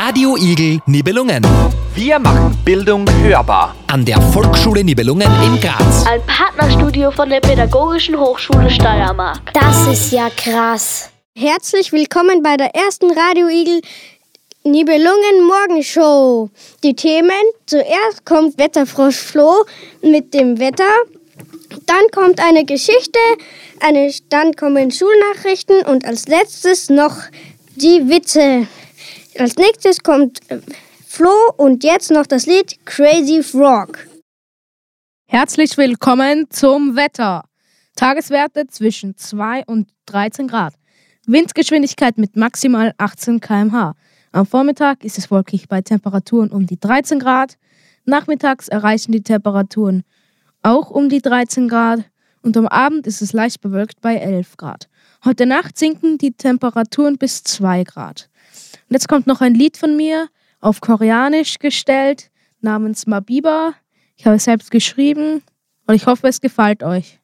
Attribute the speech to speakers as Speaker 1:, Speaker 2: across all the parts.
Speaker 1: Radio Igel Nibelungen.
Speaker 2: Wir machen Bildung hörbar.
Speaker 1: An der Volksschule Nibelungen in Graz.
Speaker 3: Ein Partnerstudio von der Pädagogischen Hochschule Steiermark.
Speaker 4: Das ist ja krass.
Speaker 5: Herzlich willkommen bei der ersten Radio Igel Nibelungen Morgenshow. Die Themen: Zuerst kommt Wetterfrosch Flo mit dem Wetter. Dann kommt eine Geschichte, eine, dann kommen Schulnachrichten und als letztes noch die Witze. Als nächstes kommt äh, Flo und jetzt noch das Lied Crazy Frog.
Speaker 6: Herzlich willkommen zum Wetter. Tageswerte zwischen 2 und 13 Grad. Windgeschwindigkeit mit maximal 18 km/h. Am Vormittag ist es wolkig bei Temperaturen um die 13 Grad. Nachmittags erreichen die Temperaturen auch um die 13 Grad und am Abend ist es leicht bewölkt bei 11 Grad. Heute Nacht sinken die Temperaturen bis 2 Grad. Und jetzt kommt noch ein Lied von mir, auf Koreanisch gestellt, namens Mabiba. Ich habe es selbst geschrieben und ich hoffe, es gefällt euch.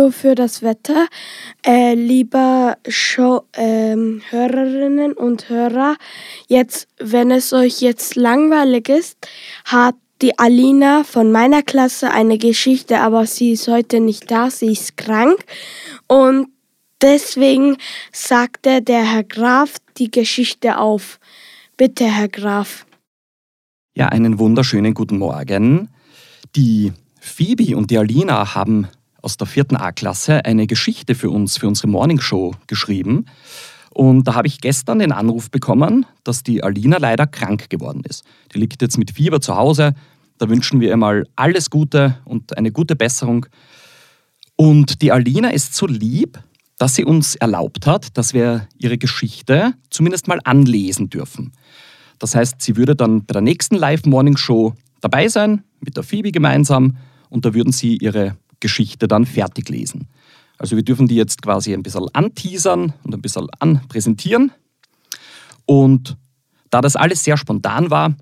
Speaker 7: Flo, für das Wetter. Äh, lieber Show, ähm, Hörerinnen und Hörer, jetzt, wenn es euch jetzt langweilig ist, hat die Alina von meiner Klasse eine Geschichte, aber sie ist heute nicht da, sie ist krank. Und deswegen sagte der Herr Graf die Geschichte auf. Bitte, Herr Graf.
Speaker 8: Ja, einen wunderschönen guten Morgen. Die Phoebe und die Alina haben aus der vierten A-Klasse eine Geschichte für uns, für unsere Morningshow geschrieben. Und da habe ich gestern den Anruf bekommen, dass die Alina leider krank geworden ist. Die liegt jetzt mit Fieber zu Hause. Da wünschen wir ihr mal alles Gute und eine gute Besserung. Und die Alina ist so lieb, dass sie uns erlaubt hat, dass wir ihre Geschichte zumindest mal anlesen dürfen. Das heißt, sie würde dann bei der nächsten Live-Morning-Show dabei sein, mit der Phoebe gemeinsam, und da würden sie ihre Geschichte dann fertig lesen. Also wir dürfen die jetzt quasi ein bisschen anteasern und ein bisschen anpräsentieren. Und da das alles sehr spontan war,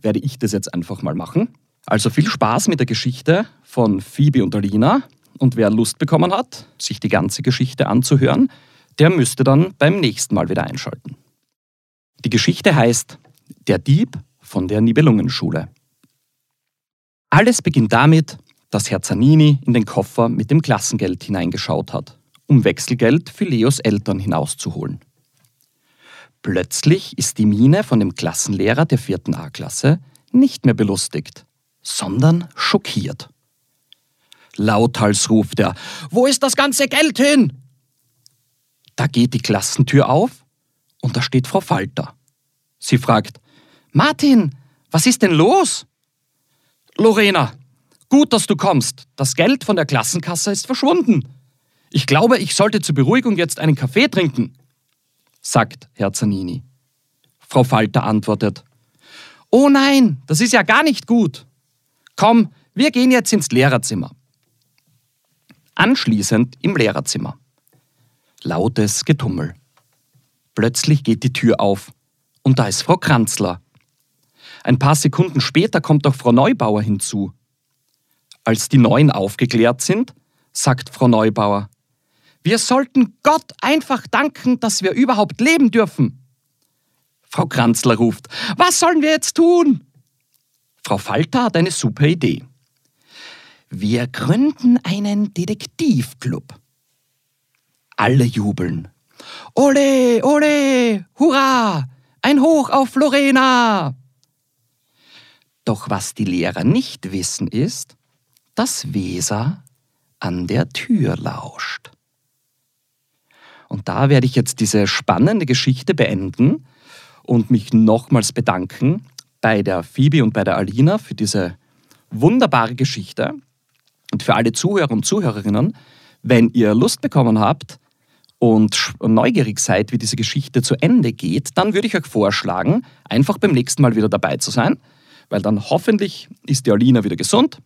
Speaker 8: werde ich das jetzt einfach mal machen. Also viel Spaß mit der Geschichte von Phoebe und Alina. Und wer Lust bekommen hat, sich die ganze Geschichte anzuhören, der müsste dann beim nächsten Mal wieder einschalten. Die Geschichte heißt Der Dieb von der Nibelungenschule. Alles beginnt damit, dass Herr Zanini in den Koffer mit dem Klassengeld hineingeschaut hat, um Wechselgeld für Leos Eltern hinauszuholen. Plötzlich ist die Miene von dem Klassenlehrer der vierten A-Klasse nicht mehr belustigt, sondern schockiert. Lauthals ruft er, wo ist das ganze Geld hin? Da geht die Klassentür auf und da steht Frau Falter. Sie fragt, Martin, was ist denn los? Lorena, gut, dass du kommst. Das Geld von der Klassenkasse ist verschwunden. Ich glaube, ich sollte zur Beruhigung jetzt einen Kaffee trinken, sagt Herr Zanini. Frau Falter antwortet, Oh nein, das ist ja gar nicht gut. Komm, wir gehen jetzt ins Lehrerzimmer. Anschließend im Lehrerzimmer. Lautes Getummel. Plötzlich geht die Tür auf und da ist Frau Kranzler. Ein paar Sekunden später kommt auch Frau Neubauer hinzu. Als die Neuen aufgeklärt sind, sagt Frau Neubauer, wir sollten Gott einfach danken, dass wir überhaupt leben dürfen. Frau Kranzler ruft, was sollen wir jetzt tun? Frau Falter hat eine super Idee. Wir gründen einen Detektivclub. Alle jubeln. Ole, ole, hurra, ein Hoch auf Lorena! Doch was die Lehrer nicht wissen ist, dass Weser an der Tür lauscht. Und da werde ich jetzt diese spannende Geschichte beenden und mich nochmals bedanken bei der Phoebe und bei der Alina für diese wunderbare Geschichte und für alle Zuhörer und Zuhörerinnen. Wenn ihr Lust bekommen habt und neugierig seid, wie diese Geschichte zu Ende geht, dann würde ich euch vorschlagen, einfach beim nächsten Mal wieder dabei zu sein, weil dann hoffentlich ist die Alina wieder gesund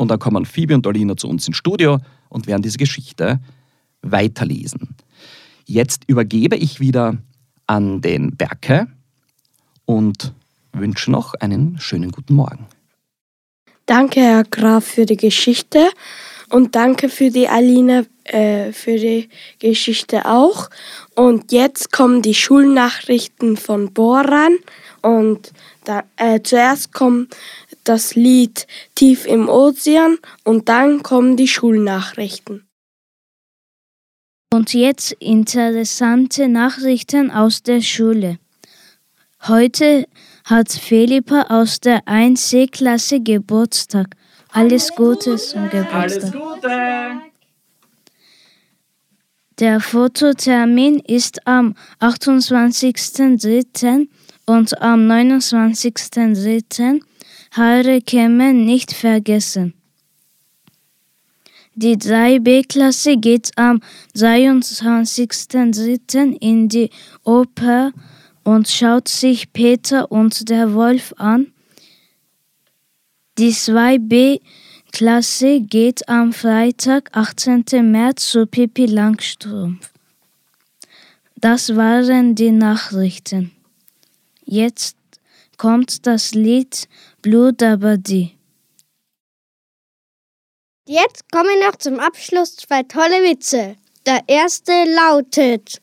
Speaker 8: und dann kommen Phoebe und Alina zu uns ins Studio und werden diese Geschichte weiterlesen. Jetzt übergebe ich wieder an den Berke und wünsche noch einen schönen guten Morgen.
Speaker 7: Danke, Herr Graf, für die Geschichte und danke für die Alina äh, für die Geschichte auch. Und jetzt kommen die Schulnachrichten von Boran und da, äh, zuerst kommt das Lied Tief im Ozean und dann kommen die Schulnachrichten.
Speaker 9: Und jetzt interessante Nachrichten aus der Schule. Heute hat Philippa aus der 1C-Klasse Geburtstag. Alles Gute zum Geburtstag.
Speaker 8: Alles Gute!
Speaker 9: Der Fototermin ist am 28.03. und am 29.03. Haare kämmen nicht vergessen. Die 3B-Klasse geht am 23.03. in die Oper und schaut sich Peter und der Wolf an. Die 2B-Klasse geht am Freitag, 18. März zu Pippi Langstrumpf. Das waren die Nachrichten. Jetzt kommt das Lied Blue Dabadi.
Speaker 5: Jetzt kommen noch zum Abschluss zwei tolle Witze. Der erste lautet,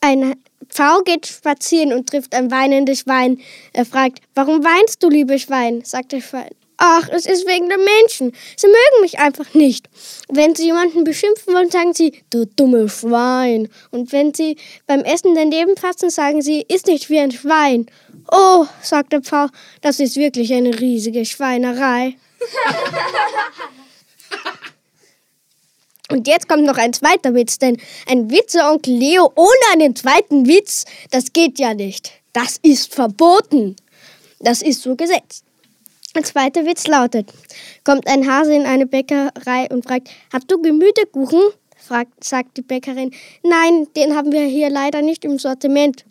Speaker 5: ein Pfau geht spazieren und trifft ein weinendes Schwein. Er fragt, warum weinst du, liebes Schwein? sagt das Schwein. Ach, es ist wegen der Menschen. Sie mögen mich einfach nicht. Wenn sie jemanden beschimpfen wollen, sagen sie, du dumme Schwein. Und wenn sie beim Essen daneben fassen, sagen sie, ist nicht wie ein Schwein. Oh, sagt der Pfau, das ist wirklich eine riesige Schweinerei. Und jetzt kommt noch ein zweiter Witz, denn ein Witzeonkel Leo ohne einen zweiten Witz, das geht ja nicht. Das ist verboten. Das ist so gesetzt. Der zweite Witz lautet, kommt ein Hase in eine Bäckerei und fragt, hast du Gemütekuchen? Fragt, sagt die Bäckerin, nein, den haben wir hier leider nicht im Sortiment.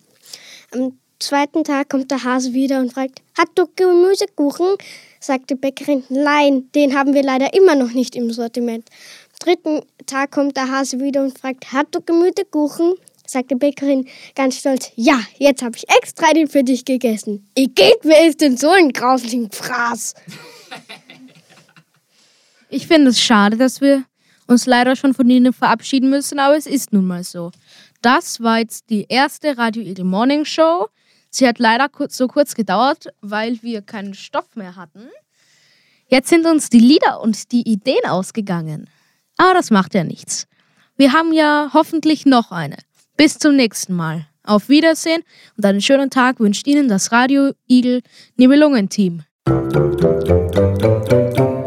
Speaker 5: Am zweiten Tag kommt der Hase wieder und fragt, hast du Gemüsekuchen? Sagt die Bäckerin, nein, den haben wir leider immer noch nicht im Sortiment dritten Tag kommt der Hase wieder und fragt, hat du Gemütekuchen? Sagt die Bäckerin ganz stolz, ja, jetzt habe ich extra den für dich gegessen. Igitt, wer ist denn so ein grauslichen Fraß?
Speaker 6: Ich finde es schade, dass wir uns leider schon von Ihnen verabschieden müssen, aber es ist nun mal so. Das war jetzt die erste Radio Eagle Morning Show. Sie hat leider so kurz gedauert, weil wir keinen Stoff mehr hatten. Jetzt sind uns die Lieder und die Ideen ausgegangen. Aber das macht ja nichts. Wir haben ja hoffentlich noch eine. Bis zum nächsten Mal. Auf Wiedersehen und einen schönen Tag wünscht Ihnen das Radio Igel Nibelungen-Team.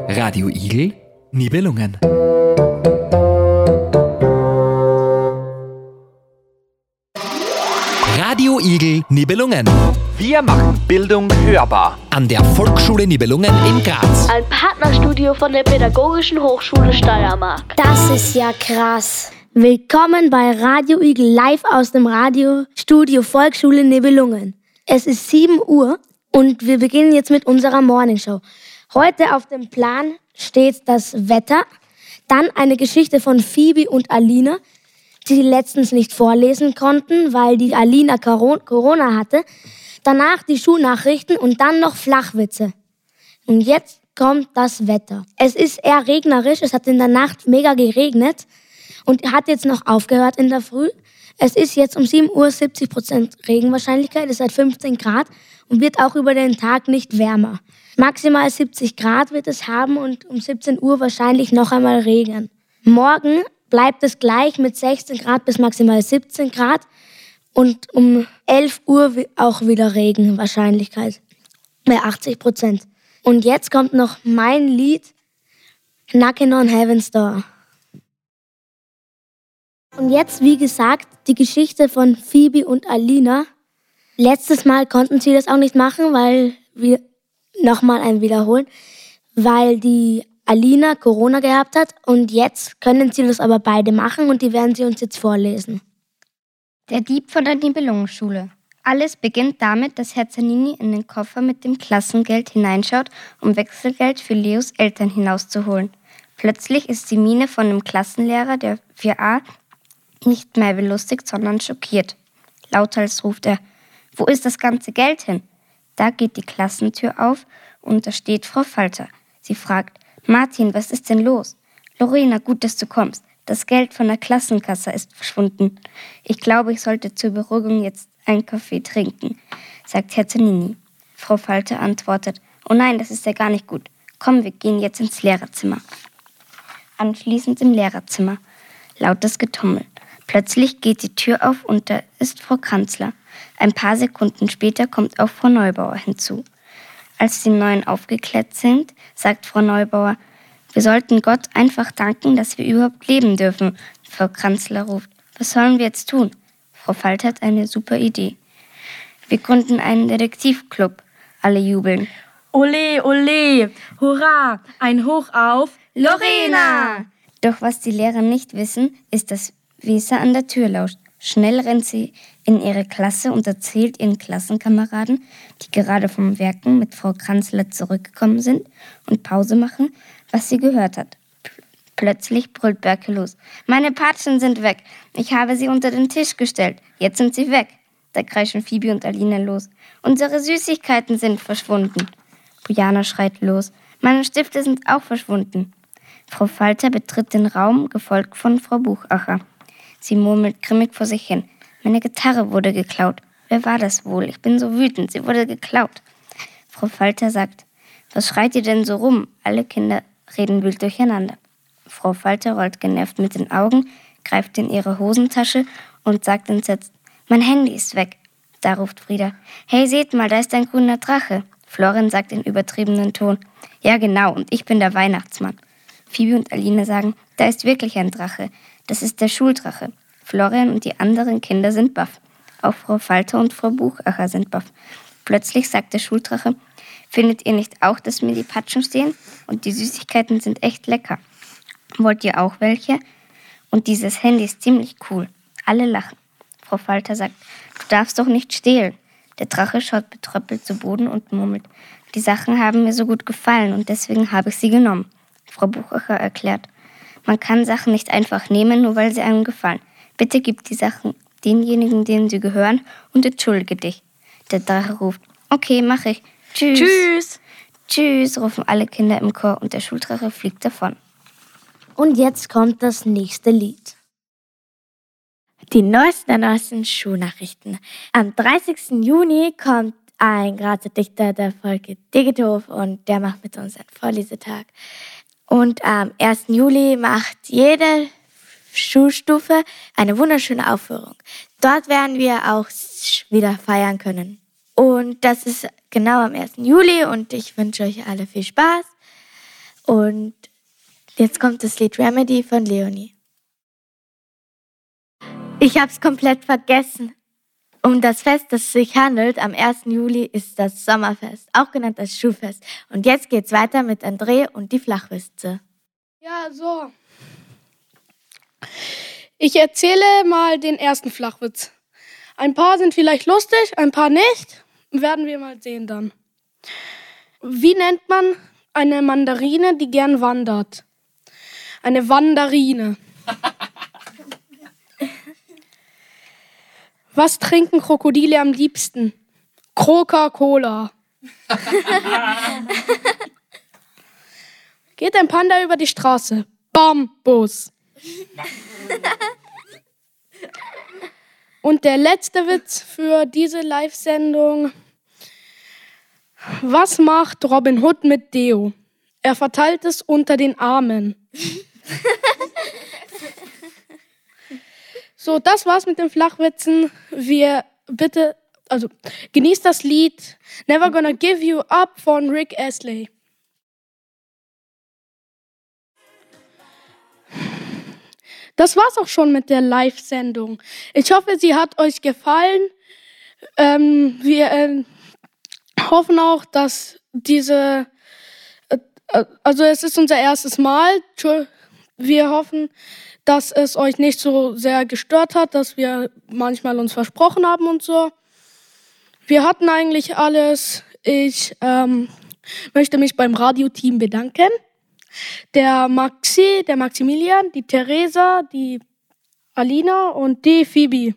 Speaker 1: Radio Igel Nibelungen. Radio Igel Nibelungen.
Speaker 2: Wir machen Bildung hörbar.
Speaker 1: An der Volksschule Nibelungen in Graz.
Speaker 3: Ein Partnerstudio von der Pädagogischen Hochschule Steiermark.
Speaker 4: Das ist ja krass. Willkommen bei Radio Igel live aus dem Radiostudio Volksschule Nibelungen. Es ist 7 Uhr und wir beginnen jetzt mit unserer Morningshow. Heute auf dem Plan steht das Wetter, dann eine Geschichte von Phoebe und Alina, die letztens nicht vorlesen konnten, weil die Alina Corona hatte. Danach die Schulnachrichten und dann noch Flachwitze. Und jetzt kommt das Wetter. Es ist eher regnerisch, es hat in der Nacht mega geregnet und hat jetzt noch aufgehört in der Früh. Es ist jetzt um 7 Uhr 70 Prozent Regenwahrscheinlichkeit, es hat 15 Grad und wird auch über den Tag nicht wärmer. Maximal 70 Grad wird es haben und um 17 Uhr wahrscheinlich noch einmal Regen. Morgen bleibt es gleich mit 16 Grad bis maximal 17 Grad und um 11 Uhr auch wieder Regenwahrscheinlichkeit bei 80 Prozent. Und jetzt kommt noch mein Lied Knockin' on Heaven's Door. Und jetzt, wie gesagt, die Geschichte von Phoebe und Alina. Letztes Mal konnten sie das auch nicht machen, weil wir nochmal ein Wiederholen, weil die Alina Corona gehabt hat und jetzt können sie das aber beide machen und die werden sie uns jetzt vorlesen.
Speaker 10: Der Dieb von der Nibelungenschule. Alles beginnt damit, dass Herr Zanini in den Koffer mit dem Klassengeld hineinschaut, um Wechselgeld für Leos Eltern hinauszuholen. Plötzlich ist die Miene von dem Klassenlehrer der 4a nicht mehr belustigt, sondern schockiert. Lauthals ruft er, wo ist das ganze Geld hin? Da geht die Klassentür auf und da steht Frau Falter. Sie fragt, Martin, was ist denn los? Lorena, gut, dass du kommst. Das Geld von der Klassenkasse ist verschwunden. Ich glaube, ich sollte zur Beruhigung jetzt einen Kaffee trinken, sagt Herr Zanini. Frau Falter antwortet, oh nein, das ist ja gar nicht gut. Komm, wir gehen jetzt ins Lehrerzimmer. Anschließend im Lehrerzimmer. Lautes Getummel. Plötzlich geht die Tür auf und da ist Frau Kanzler. Ein paar Sekunden später kommt auch Frau Neubauer hinzu. Als die Neuen aufgeklärt sind, sagt Frau Neubauer, wir sollten Gott einfach danken, dass wir überhaupt leben dürfen. Frau Kanzler ruft, was sollen wir jetzt tun? Frau Falt hat eine super Idee. Wir gründen einen Detektivclub. Alle jubeln.
Speaker 11: Ole, ole, hurra, ein Hoch auf Lorena!
Speaker 10: Doch was die Lehrer nicht wissen, ist, dass Weser an der Tür lauscht. Schnell rennt sie in ihre Klasse und erzählt ihren Klassenkameraden, die gerade vom Werken mit Frau Kranzler zurückgekommen sind und Pause machen, was sie gehört hat. Plötzlich brüllt Berke los. Meine Patschen sind weg. Ich habe sie unter den Tisch gestellt. Jetzt sind sie weg. Da kreischen Phoebe und Alina los. Unsere Süßigkeiten sind verschwunden. Bujana schreit los. Meine Stifte sind auch verschwunden. Frau Falter betritt den Raum, gefolgt von Frau Buchacher. Sie murmelt grimmig vor sich hin. Meine Gitarre wurde geklaut. Wer war das wohl? Ich bin so wütend. Sie wurde geklaut. Frau Falter sagt, was schreit ihr denn so rum? Alle Kinder reden wild durcheinander. Frau Falter rollt genervt mit den Augen, greift in ihre Hosentasche und sagt entsetzt, mein Handy ist weg. Da ruft Frieda, hey, seht mal, da ist ein grüner Drache. Florin sagt in übertriebenen Ton, ja genau, und ich bin der Weihnachtsmann. Phoebe und Aline sagen, da ist wirklich ein Drache. Das ist der Schuldrache. Florian und die anderen Kinder sind baff. Auch Frau Falter und Frau Buchacher sind baff. Plötzlich sagt der Schuldrache, findet ihr nicht auch, dass mir die Patschen stehen? Und die Süßigkeiten sind echt lecker. Wollt ihr auch welche? Und dieses Handy ist ziemlich cool. Alle lachen. Frau Falter sagt, du darfst doch nicht stehlen. Der Drache schaut betröppelt zu Boden und murmelt, die Sachen haben mir so gut gefallen und deswegen habe ich sie genommen. Frau Buchacher erklärt, man kann Sachen nicht einfach nehmen, nur weil sie einem gefallen. Bitte gib die Sachen denjenigen, denen sie gehören, und entschuldige dich. Der Drache ruft, okay, mach ich. Tschüss.
Speaker 11: Tschüss.
Speaker 10: Tschüss, rufen alle Kinder im Chor und der Schuldrache fliegt davon.
Speaker 4: Und jetzt kommt das nächste Lied.
Speaker 12: Die neuesten der neuesten Schulnachrichten. Am 30. Juni kommt ein Grazer Dichter der Folge Digithof und der macht mit uns einen Vorlesetag. Und am 1. Juli macht jede Schulstufe eine wunderschöne Aufführung. Dort werden wir auch wieder feiern können. Und das ist genau am 1. Juli und ich wünsche euch alle viel Spaß. Und jetzt kommt das Lied Remedy von Leonie. Ich hab's komplett vergessen. Um das Fest, das es sich handelt, am 1. Juli ist das Sommerfest, auch genannt das Schulfest. Und jetzt geht's weiter mit André und die Flachwitze.
Speaker 7: Ja, so.
Speaker 13: Ich erzähle mal den ersten Flachwitz. Ein paar sind vielleicht lustig, ein paar nicht. Werden wir mal sehen dann. Wie nennt man eine Mandarine, die gern wandert? Eine Wandarine. Was trinken Krokodile am liebsten? Coca-Cola. Geht ein Panda über die Straße? Bambus. Und der letzte Witz für diese Live-Sendung. Was macht Robin Hood mit Deo? Er verteilt es unter den Armen. so, das war's mit den Flachwitzen. Wir bitte, also genießt das Lied Never Gonna Give You Up von Rick Astley. Das war's auch schon mit der Live-Sendung. Ich hoffe, sie hat euch gefallen. Ähm, wir äh, hoffen auch, dass diese, äh, also es ist unser erstes Mal. Wir hoffen, dass es euch nicht so sehr gestört hat, dass wir manchmal uns versprochen haben und so. Wir hatten eigentlich alles. Ich ähm, möchte mich beim Radioteam bedanken der Maxi, der Maximilian, die Theresa, die Alina und die Phoebe.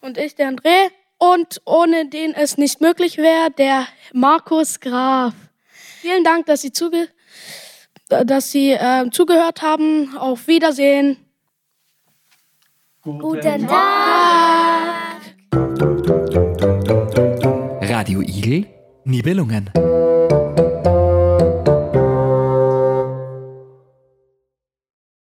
Speaker 13: Und ich, der André. Und ohne den es nicht möglich wäre, der Markus Graf. Vielen Dank, dass Sie, zuge dass Sie äh, zugehört haben. Auf Wiedersehen.
Speaker 4: Guten Tag.
Speaker 1: Radio Igel, Nibelungen.